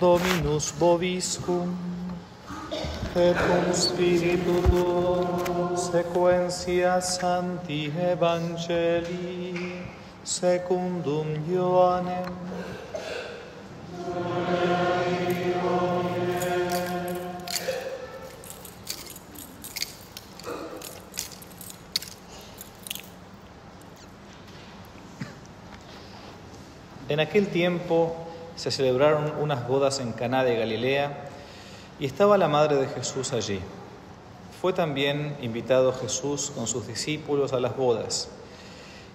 Dominus vobiscum, et cum spiritu tuo, sequentia Sancti Evangelii, secundum Ioannem. En aquel tiempo se celebraron unas bodas en Caná de Galilea y estaba la madre de Jesús allí. Fue también invitado Jesús con sus discípulos a las bodas.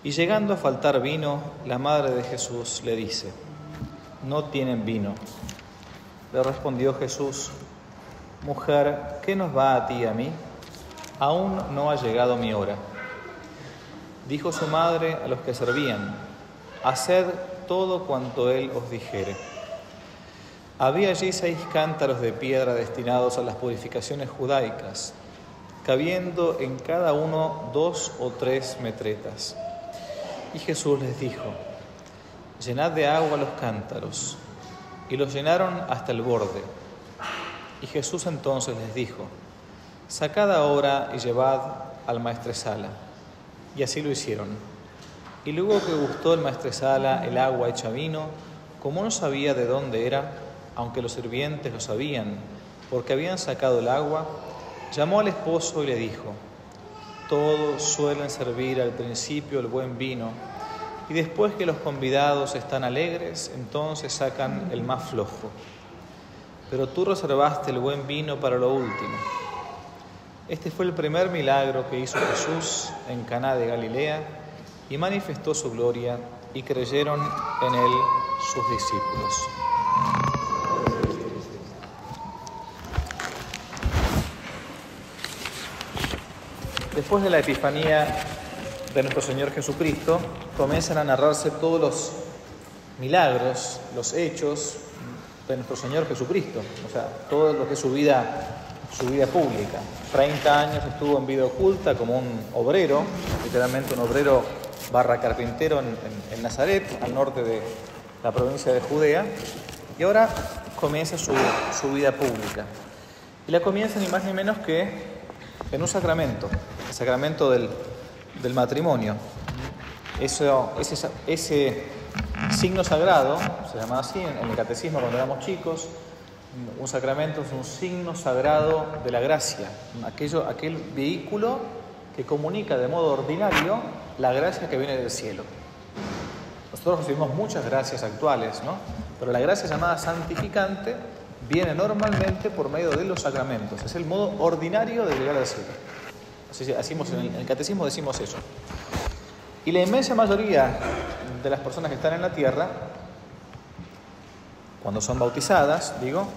Y llegando a faltar vino, la madre de Jesús le dice, no tienen vino. Le respondió Jesús, mujer, ¿qué nos va a ti y a mí? Aún no ha llegado mi hora. Dijo su madre a los que servían, haced todo cuanto él os dijere. Había allí seis cántaros de piedra destinados a las purificaciones judaicas, cabiendo en cada uno dos o tres metretas. Y Jesús les dijo, llenad de agua los cántaros. Y los llenaron hasta el borde. Y Jesús entonces les dijo, sacad ahora y llevad al maestresala. Y así lo hicieron. Y luego que gustó el maestresala el agua hecha vino, como no sabía de dónde era, aunque los sirvientes lo sabían, porque habían sacado el agua, llamó al esposo y le dijo, todos suelen servir al principio el buen vino, y después que los convidados están alegres, entonces sacan el más flojo. Pero tú reservaste el buen vino para lo último. Este fue el primer milagro que hizo Jesús en Caná de Galilea y manifestó su gloria y creyeron en él sus discípulos. Después de la Epifanía de nuestro Señor Jesucristo, comienzan a narrarse todos los milagros, los hechos de nuestro Señor Jesucristo, o sea, todo lo que es su vida, su vida pública. 30 años estuvo en vida oculta como un obrero, literalmente un obrero barra carpintero en, Nazaret, al norte de la provincia de Judea, y ahora comienza su, su vida pública. Y la comienza ni más ni menos que en un sacramento, el sacramento del, del matrimonio. Eso, ese, ese, signo sagrado, se llama así en, en el catecismo cuando éramos chicos, un sacramento es un signo sagrado de la gracia, aquello, aquel vehículo que comunica de modo ordinario la gracia que viene del cielo. Nosotros recibimos muchas gracias actuales, ¿no? Pero la gracia llamada santificante viene normalmente por medio de los sacramentos. Es el modo ordinario de llegar al cielo. Así, en el catecismo decimos eso. Y la inmensa mayoría de las personas que están en la tierra, cuando son bautizadas, digo,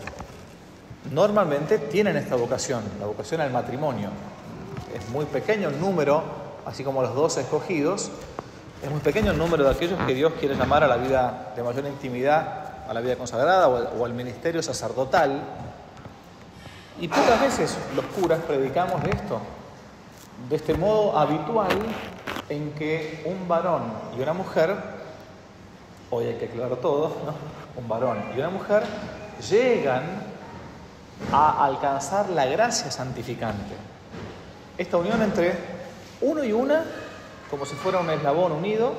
normalmente tienen esta vocación, la vocación al matrimonio. Es muy pequeño el número, así como los dos escogidos, es muy pequeño el número de aquellos que Dios quiere llamar a la vida de mayor intimidad, a la vida consagrada o al ministerio sacerdotal. Y pocas veces los curas predicamos de esto, de este modo habitual en que un varón y una mujer, hoy hay que aclarar todo, un varón y una mujer llegan a alcanzar la gracia santificante. Esta unión entre uno y una, como si fuera un eslabón unido,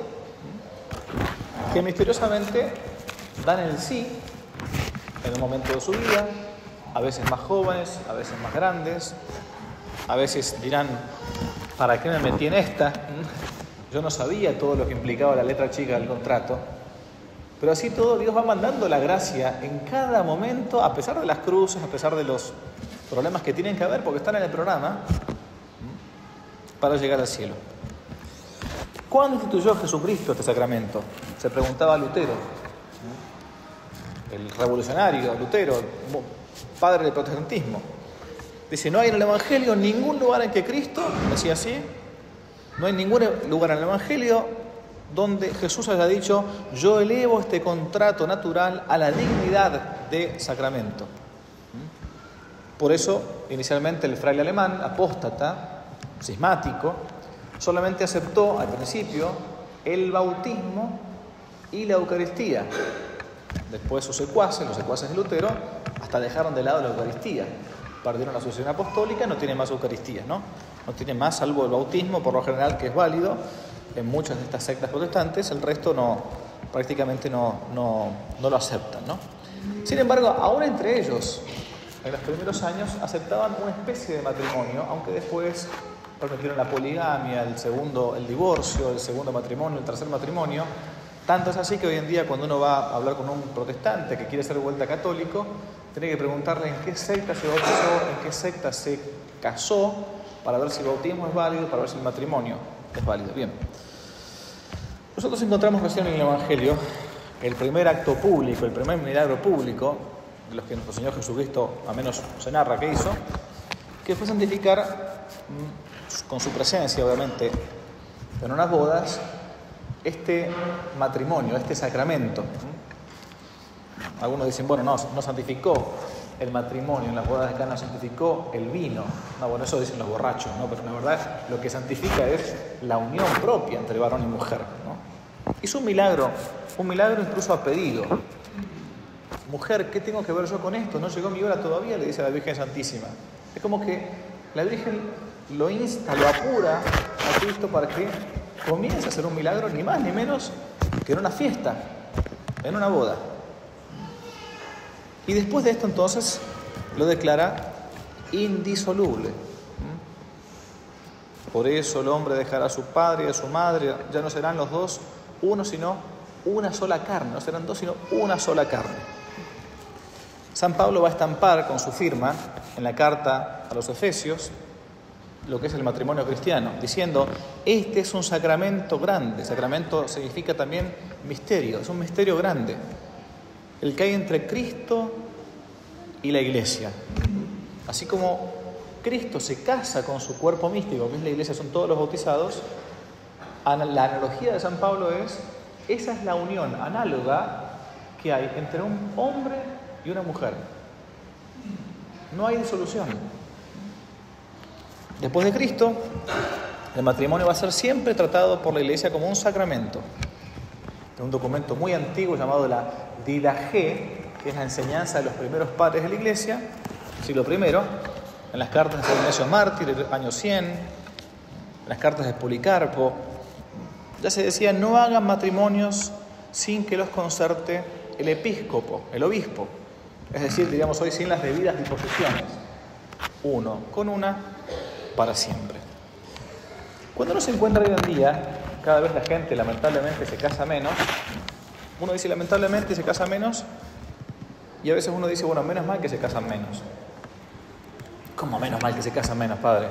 que misteriosamente dan el sí en un momento de su vida, a veces más jóvenes, a veces más grandes, a veces dirán, ¿para qué me metí en esta? Yo no sabía todo lo que implicaba la letra chica del contrato. Pero así todo, Dios va mandando la gracia en cada momento, a pesar de las cruces, a pesar de los problemas que tienen que haber, porque están en el programa, para llegar al cielo. ¿Cuándo instituyó Jesucristo este sacramento? Se preguntaba Lutero, el revolucionario Lutero, padre del protestantismo. Dice, no hay en el Evangelio ningún lugar en que Cristo, decía así, no hay ningún lugar en el Evangelio donde Jesús haya dicho, yo elevo este contrato natural a la dignidad de sacramento. Por eso, inicialmente el fraile alemán, apóstata, cismático, solamente aceptó al principio el bautismo y la Eucaristía Después sus secuaces, los secuaces de Lutero, hasta dejaron de lado la Eucaristía. Perdieron la sucesión apostólica, no tiene más Eucaristía, ¿no? No tiene más, salvo el bautismo, por lo general, que es válido en muchas de estas sectas protestantes, el resto no, prácticamente no, no, no lo aceptan, ¿no? Sin embargo, aún entre ellos, en los primeros años, aceptaban una especie de matrimonio, aunque después permitieron la poligamia, el segundo, el divorcio, el segundo matrimonio, el tercer matrimonio. Tanto es así que hoy en día cuando uno va a hablar con un protestante que quiere ser vuelta católico, tiene que preguntarle en qué secta se bautizó, en qué secta se casó, para ver si el bautismo es válido, para ver si el matrimonio es válido. Bien. Nosotros encontramos recién en el Evangelio el primer acto público, el primer milagro público, de los que nuestro Señor Jesucristo, a menos se narra que hizo, que fue santificar mm, con su presencia, obviamente, en unas bodas, este matrimonio, este sacramento. Algunos dicen, bueno, no, no santificó el matrimonio, en las bodas de Cana santificó el vino. No, bueno, eso dicen los borrachos, ¿no? Pero la verdad lo que santifica es la unión propia entre varón y mujer, ¿no? Hizo un milagro, un milagro incluso a pedido. Mujer, ¿qué tengo que ver yo con esto? No llegó mi hora todavía, le dice la Virgen Santísima. Es como que la Virgen lo insta, lo apura a Cristo para que comience a hacer un milagro, ni más ni menos que en una fiesta, en una boda. Y después de esto entonces lo declara indisoluble. Por eso el hombre dejará a su padre y a su madre, ya no serán los dos uno, sino una sola carne, no serán dos, sino una sola carne. San Pablo va a estampar con su firma en la carta a los Efesios lo que es el matrimonio cristiano, diciendo, este es un sacramento grande, sacramento significa también misterio, es un misterio grande, el que hay entre Cristo y la iglesia. Así como Cristo se casa con su cuerpo místico, que es la iglesia, son todos los bautizados, la analogía de San Pablo es, esa es la unión análoga que hay entre un hombre y una mujer. No hay disolución. Después de Cristo, el matrimonio va a ser siempre tratado por la Iglesia como un sacramento. En un documento muy antiguo llamado la Didaje, que es la enseñanza de los primeros padres de la Iglesia, siglo I, en las cartas de San Ignacio Mártir, año 100, en las cartas de Policarpo, ya se decía, no hagan matrimonios sin que los concerte el episcopo, el obispo. Es decir, diríamos hoy, sin las debidas disposiciones. Uno con una para siempre. Cuando uno se encuentra hoy en día, cada vez la gente lamentablemente se casa menos, uno dice lamentablemente se casa menos y a veces uno dice, bueno, menos mal que se casan menos. ¿Cómo menos mal que se casan menos, padre?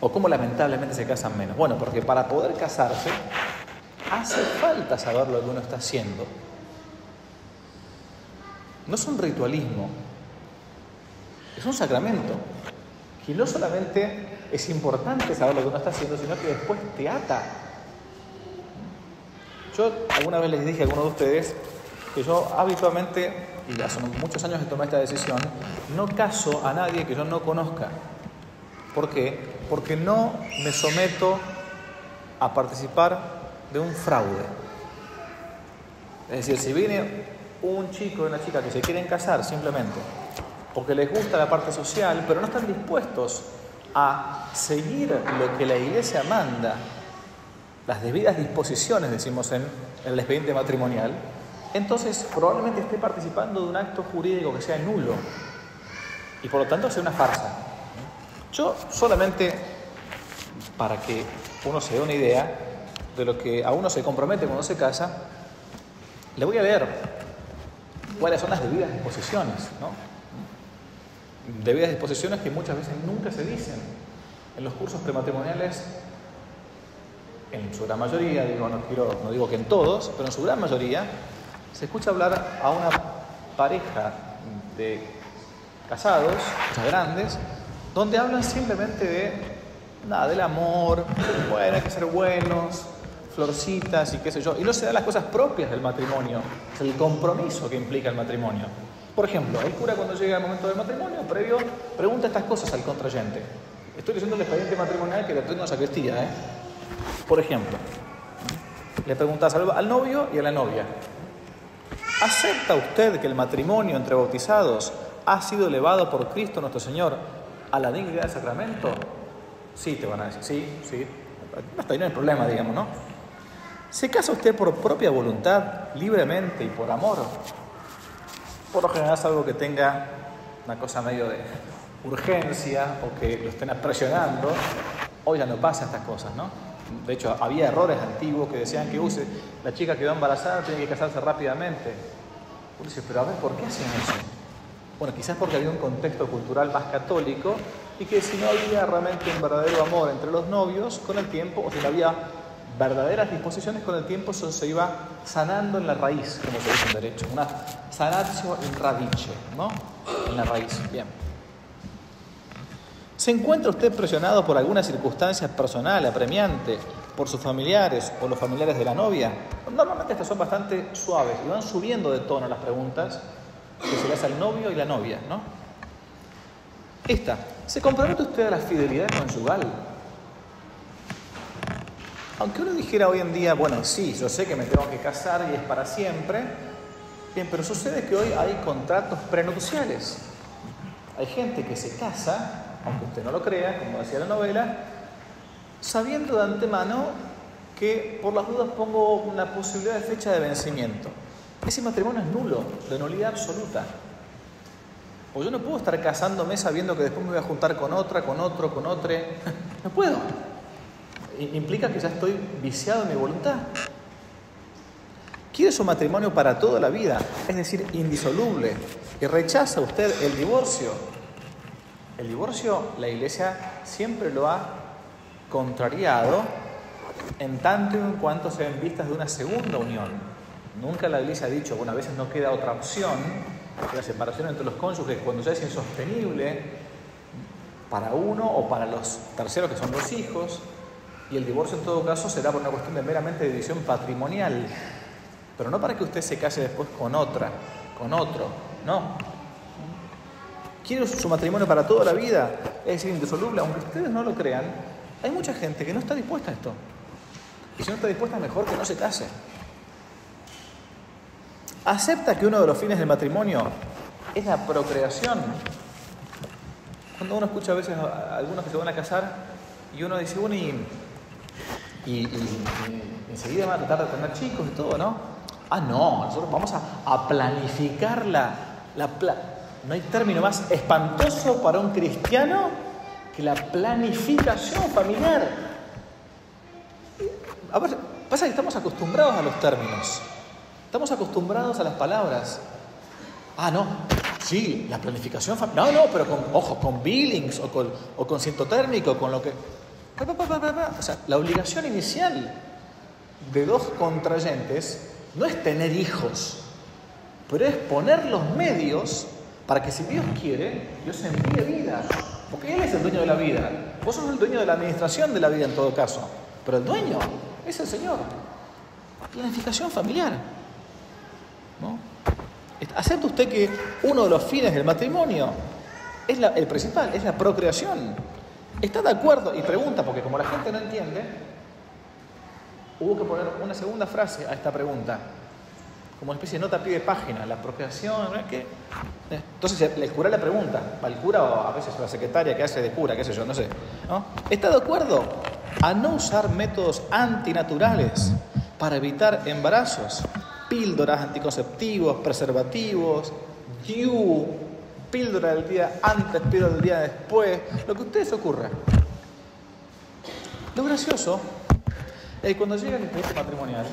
¿O cómo lamentablemente se casan menos? Bueno, porque para poder casarse hace falta saber lo que uno está haciendo no es un ritualismo, es un sacramento. Y no solamente es importante saber lo que uno está haciendo, sino que después te ata. Yo alguna vez les dije a algunos de ustedes que yo habitualmente, y hace muchos años que tomé esta decisión, no caso a nadie que yo no conozca. ¿Por qué? Porque no me someto a participar de un fraude. Es decir, si viene un chico y una chica que se quieren casar simplemente porque les gusta la parte social, pero no están dispuestos a seguir lo que la iglesia manda, las debidas disposiciones, decimos en, el expediente matrimonial, entonces probablemente esté participando de un acto jurídico que sea nulo y por lo tanto sea una farsa. Yo solamente, para que uno se dé una idea de lo que a uno se compromete cuando se casa, le voy a leer cuáles son las debidas disposiciones, ¿no? Debidas disposiciones que muchas veces nunca se dicen. En los cursos prematrimoniales, en su gran mayoría, digo, no, quiero, no digo que en todos, pero en su gran mayoría, se escucha hablar a una pareja de casados, ya grandes, donde hablan simplemente de nada, del amor, bueno, hay que ser buenos, florcitas y qué sé yo, y no se dan las cosas propias del matrimonio, es el compromiso que implica el matrimonio. Por ejemplo, el cura cuando llega el momento del matrimonio, previo, pregunta estas cosas al contrayente. Estoy diciendo el expediente matrimonial que le tengo a sacristía, ¿eh? Por ejemplo, le preguntas al, al novio y a la novia. ¿Acepta usted que el matrimonio entre bautizados ha sido elevado por Cristo nuestro Señor a la dignidad del sacramento? Sí, te van a decir, sí, sí. Hasta ahí no hay problema, digamos, ¿no? ¿Se casa usted por propia voluntad, libremente y por amor? Por lo general es algo que tenga una cosa medio de urgencia o que lo estén presionando. Hoy ya no pasa estas cosas, ¿no? De hecho, había errores antiguos que decían que use, la chica quedó embarazada, tiene que casarse rápidamente. Uno dice, pero a ver, ¿por qué hacen eso? Bueno, quizás porque había un contexto cultural más católico y que si no había realmente un verdadero amor entre los novios, con el tiempo, o si no había verdaderas disposiciones, con el tiempo eso se iba sanando en la raíz, como se dice en derecho, una sanatio in radice, ¿no? En la raíz, bien. ¿Se encuentra usted presionado por alguna circunstancia personal, apremiante, por sus familiares o los familiares de la novia? Normalmente estas son bastante suaves y van subiendo de tono las preguntas que se le hace al novio y la novia, ¿no? Esta, ¿se compromete usted a la fidelidad conyugal? Aunque uno dijera hoy en día, bueno, sí, yo sé que me tengo que casar y es para siempre, bien, pero sucede que hoy hay contratos prenupciales. Hay gente que se casa, aunque usted no lo crea, como decía la novela, sabiendo de antemano que por las dudas pongo una posibilidad de fecha de vencimiento. Ese matrimonio es nulo, de nulidad absoluta. O yo no puedo estar casándome sabiendo que después me voy a juntar con otra, con otro, con otro. No puedo implica que ya estoy viciado en mi voluntad. Quiere su matrimonio para toda la vida, es decir, indisoluble, y rechaza usted el divorcio. El divorcio la iglesia siempre lo ha contrariado en tanto y en cuanto se ven vistas de una segunda unión. Nunca la iglesia ha dicho, bueno, a veces no queda otra opción, la separación entre los cónyuges cuando ya es insostenible para uno o para los terceros que son los hijos, y el divorcio en todo caso será por una cuestión de meramente división patrimonial, pero no para que usted se case después con otra, con otro, no. Quiero su matrimonio para toda la vida, es decir, indisoluble, aunque ustedes no lo crean, hay mucha gente que no está dispuesta a esto. Y si no está dispuesta, mejor que no se case. Acepta que uno de los fines del matrimonio es la procreación. Cuando uno escucha a veces a algunos que se van a casar y uno dice, bueno, y y, enseguida van a tratar de tener chicos y todo, ¿no? Ah, no, nosotros vamos a, planificar la... la no hay término más espantoso para un cristiano que la planificación familiar. A ver, pasa que estamos acostumbrados a los términos, estamos acostumbrados a las palabras. Ah, no, sí, la planificación familiar. No, no, pero con, ojo, con billings o con, o con ciento térmico, con lo que... O sea, la obligación inicial de dos contrayentes no es tener hijos, pero es poner los medios para que si Dios quiere, Dios envíe vida. Porque Él es el dueño de la vida. Vos sos el dueño de la administración de la vida en todo caso. Pero el dueño es el Señor. Planificación familiar. ¿No? ¿Acepta usted que uno de los fines del matrimonio es el principal, es la procreación? ¿Está de acuerdo? Y pregunta, porque como la gente no entiende, hubo que poner una segunda frase a esta pregunta, como una especie de nota a pie de página, la procreación, ¿qué? Entonces el cura le pregunta, al cura o a veces la secretaria que hace de cura, qué sé yo, no sé, ¿está de acuerdo a no usar métodos antinaturales para evitar embarazos? Píldoras anticonceptivos, preservativos, DIU, píldora del día antes, píldora del día después, lo que a ustedes ocurra. Lo gracioso es que cuando llega el interés matrimonial,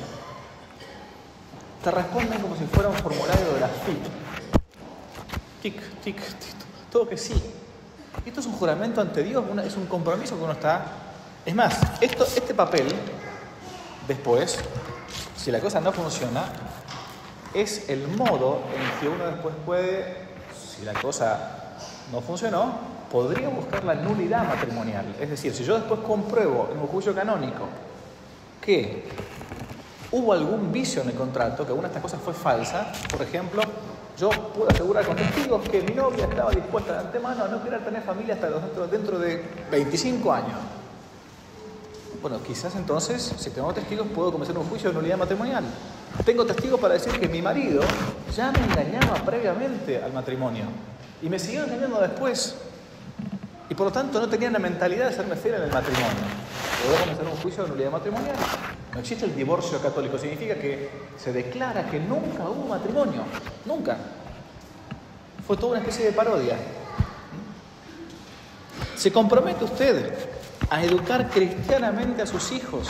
te responden como si fuera un formulario de la FIP. Tic, tic, tic, todo que sí. Esto es un juramento ante Dios, es un compromiso que uno está. Es más, esto, este papel, después, si la cosa no funciona, es el modo en que uno después puede si la cosa no funcionó, podría buscar la nulidad matrimonial. Es decir, si yo después compruebo en un juicio canónico que hubo algún vicio en el contrato, que alguna de estas cosas fue falsa, por ejemplo, yo puedo asegurar con testigos que mi novia estaba dispuesta de antemano a no querer tener familia hasta dentro, de 25 años. Bueno, quizás entonces, si tengo testigos, puedo comenzar un juicio de nulidad matrimonial. Tengo testigo para decir que mi marido ya me engañaba previamente al matrimonio y me siguió engañando después. Y por lo tanto no tenía la mentalidad de serme fiel en el matrimonio. Podemos hacer un juicio de nulidad matrimonial. No existe el divorcio católico, significa que se declara que nunca hubo matrimonio, nunca. Fue toda una especie de parodia. ¿Se compromete usted a educar cristianamente a sus hijos?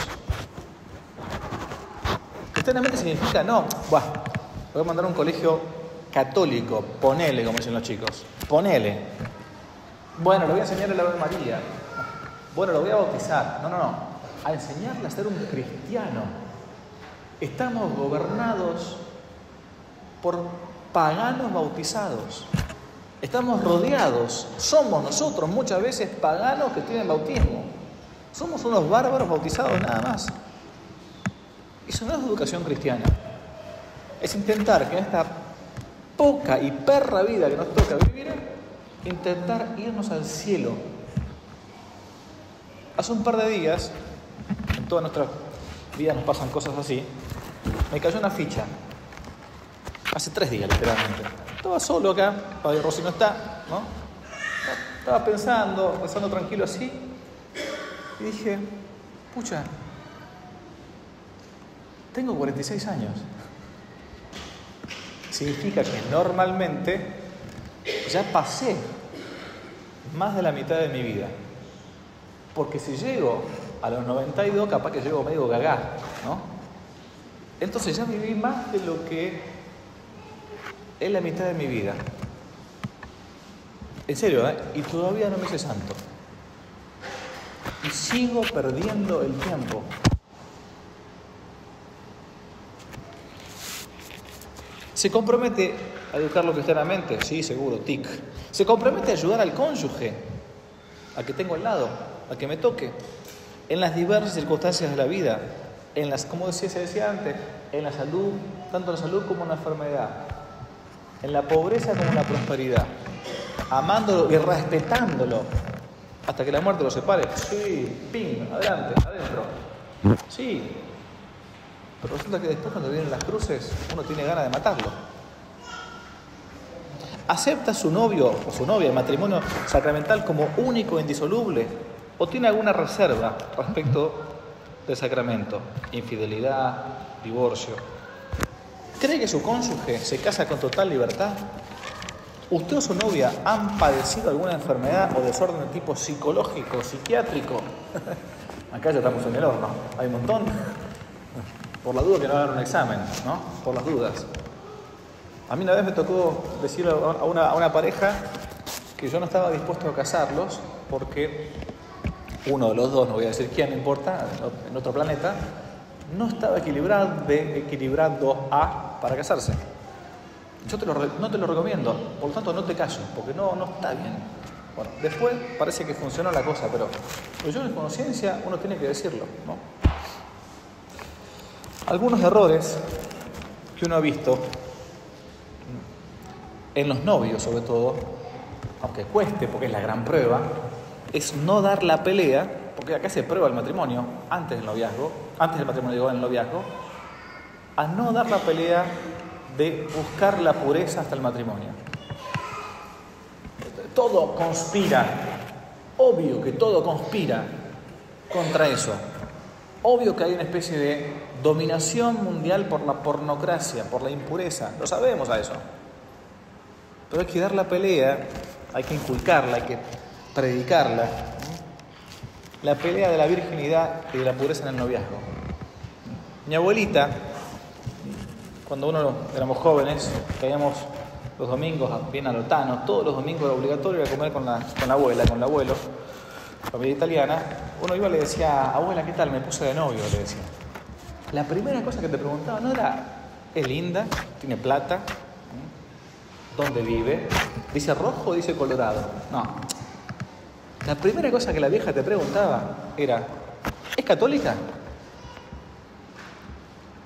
Cristianamente significa, no, voy a mandar a un colegio católico, ponele, como dicen los chicos, ponele. Bueno, le voy a enseñar el Ave María. Bueno, lo voy a bautizar. No, no, no. A enseñarle a ser un cristiano. Estamos gobernados por paganos bautizados. Estamos rodeados, somos nosotros muchas veces paganos que tienen bautismo. Somos unos bárbaros bautizados nada más. Eso no es educación cristiana. Es intentar que en esta poca y perra vida que nos toca vivir, intentar irnos al cielo. Hace un par de días, en todas nuestras vidas nos pasan cosas así, me cayó una ficha. Hace tres días, literalmente. Estaba solo acá, Padre Rossi no está, ¿no? Estaba pensando, pensando tranquilo así, y dije, pucha, tengo 46 años. Significa que normalmente ya pasé más de la mitad de mi vida. Porque si llego a los 92, capaz que llego medio gagá, ¿no? Entonces ya viví más de lo que es la mitad de mi vida. En serio, ¿eh? Y todavía no me hice santo. Y sigo perdiendo el tiempo. ¿Se compromete a educarlo cristianamente? Sí, seguro, tic. ¿Se compromete a ayudar al cónyuge? A que tengo al lado, a que me toque. En las diversas circunstancias de la vida, en las, como decía, se decía antes, en la salud, tanto la salud como la enfermedad, en la pobreza como en la prosperidad, amándolo y respetándolo hasta que la muerte lo separe. Sí, ping, adelante, adentro. Sí. Pero resulta que después cuando vienen las cruces uno tiene ganas de matarlo. ¿Acepta su novio o su novia el matrimonio sacramental como único e indisoluble? ¿O tiene alguna reserva respecto del sacramento? Infidelidad, divorcio. ¿Cree que su cónyuge se casa con total libertad? ¿Usted o su novia han padecido alguna enfermedad o desorden de tipo psicológico, psiquiátrico? Acá ya estamos en el horno, hay un montón. Por la duda que no hagan un examen, ¿no? Por las dudas. A mí una vez me tocó decirle a una, pareja que yo no estaba dispuesto a casarlos porque uno de los dos, no voy a decir quién, no importa, en otro planeta, no estaba equilibrado de equilibrando a para casarse. Yo no te lo recomiendo, por lo tanto no te calles, porque no, no está bien. Bueno, después parece que funcionó la cosa, pero, yo en conciencia uno tiene que decirlo. ¿no? Algunos errores que uno ha visto en los novios sobre todo, aunque cueste porque es la gran prueba, es no dar la pelea, porque acá se prueba el matrimonio, antes del noviazgo, antes del matrimonio digo en el noviazgo, a no dar la pelea de buscar la pureza hasta el matrimonio. Todo conspira, obvio que todo conspira contra eso. Obvio que hay una especie de dominación mundial por la pornocracia, por la impureza, lo sabemos a eso. Pero hay que dar la pelea, hay que inculcarla, hay que predicarla. La pelea de la virginidad y de la pureza en el noviazgo. Mi abuelita, cuando uno éramos jóvenes, caíamos los domingos bien a Lotano, todos los domingos era obligatorio ir a comer con la, con la abuela, con el abuelo, familia italiana, uno iba y le decía, abuela, ¿qué tal? Me puse de novio, le decía. La primera cosa que te preguntaba no era, ¿es linda? ¿Tiene plata? ¿Dónde vive? ¿Dice rojo o dice colorado? No. La primera cosa que la vieja te preguntaba era, ¿es católica?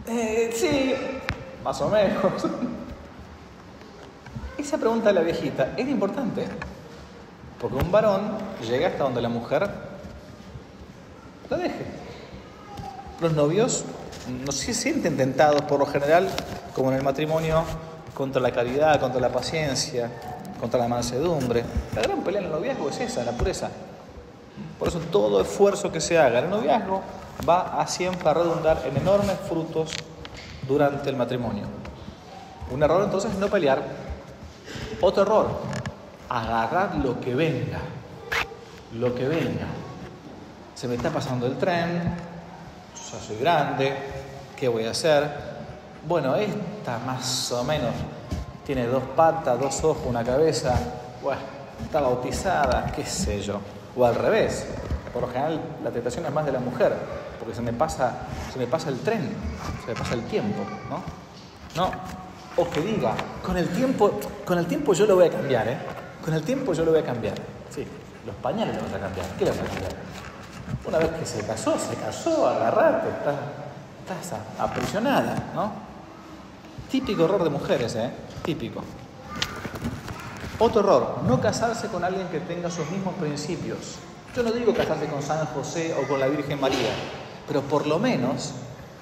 Eh, sí, más o menos. Esa pregunta de la viejita es importante, porque un varón llega hasta donde la mujer la deje. Los novios no se sienten tentados por lo general, como en el matrimonio, contra la caridad, contra la paciencia, contra la mansedumbre. La gran pelea en el noviazgo es esa, la pureza. Por eso todo esfuerzo que se haga en el noviazgo va a siempre redundar en enormes frutos durante el matrimonio. Un error entonces es no pelear. Otro error, agarrar lo que venga. Lo que venga. Se me está pasando el tren, ya soy grande, ¿qué voy a hacer? Bueno, esta más o menos tiene dos patas, dos ojos, una cabeza, bueno, está bautizada, qué sé yo. O al revés, por lo general la tentación es más de la mujer, porque se me pasa, se me pasa el tren, se me pasa el tiempo, ¿no? No, o que diga, con el tiempo, con el tiempo yo lo voy a cambiar, ¿eh? Con el tiempo yo lo voy a cambiar. Sí, los pañales los vas a cambiar. ¿Qué los vas a cambiar? Una vez que se casó, se casó, agarrate, estás, estás aprisionada, ¿no? Típico error de mujeres, ¿eh? Típico. Otro error, no casarse con alguien que tenga sus mismos principios. Yo no digo casarse con San José o con la Virgen María, pero por lo menos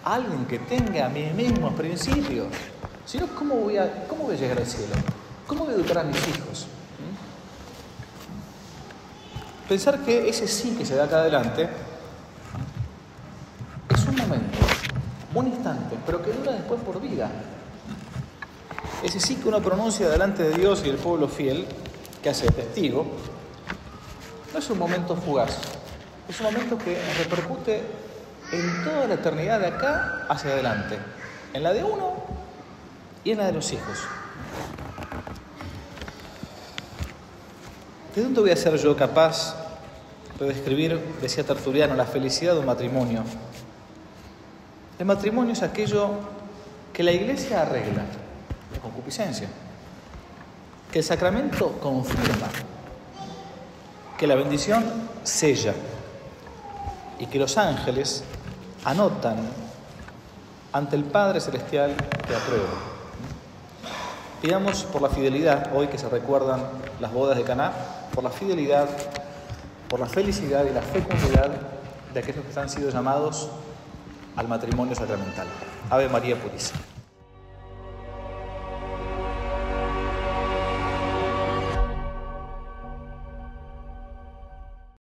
alguien que tenga mis mismos principios. Si no, ¿cómo voy, a, ¿cómo voy a llegar al cielo? ¿Cómo voy a educar a mis hijos? ¿Mm? Pensar que ese sí que se da acá adelante es un momento, un instante, pero que dura después por vida. Ese sí que uno pronuncia delante de Dios y del pueblo fiel, que hace testigo, no es un momento fugaz, es un momento que repercute en toda la eternidad de acá hacia adelante, en la de uno y en la de los hijos. ¿De dónde voy a ser yo capaz de describir, decía Tertuliano, la felicidad de un matrimonio? El matrimonio es aquello que la iglesia arregla, la concupiscencia, que el sacramento confirma, que la bendición sella y que los ángeles anotan ante el Padre Celestial que aprueba. Pidamos por la fidelidad, hoy que se recuerdan las bodas de Caná, por la fidelidad, por la felicidad y la fecundidad de aquellos que han sido llamados al matrimonio sacramental. Ave María Purísima.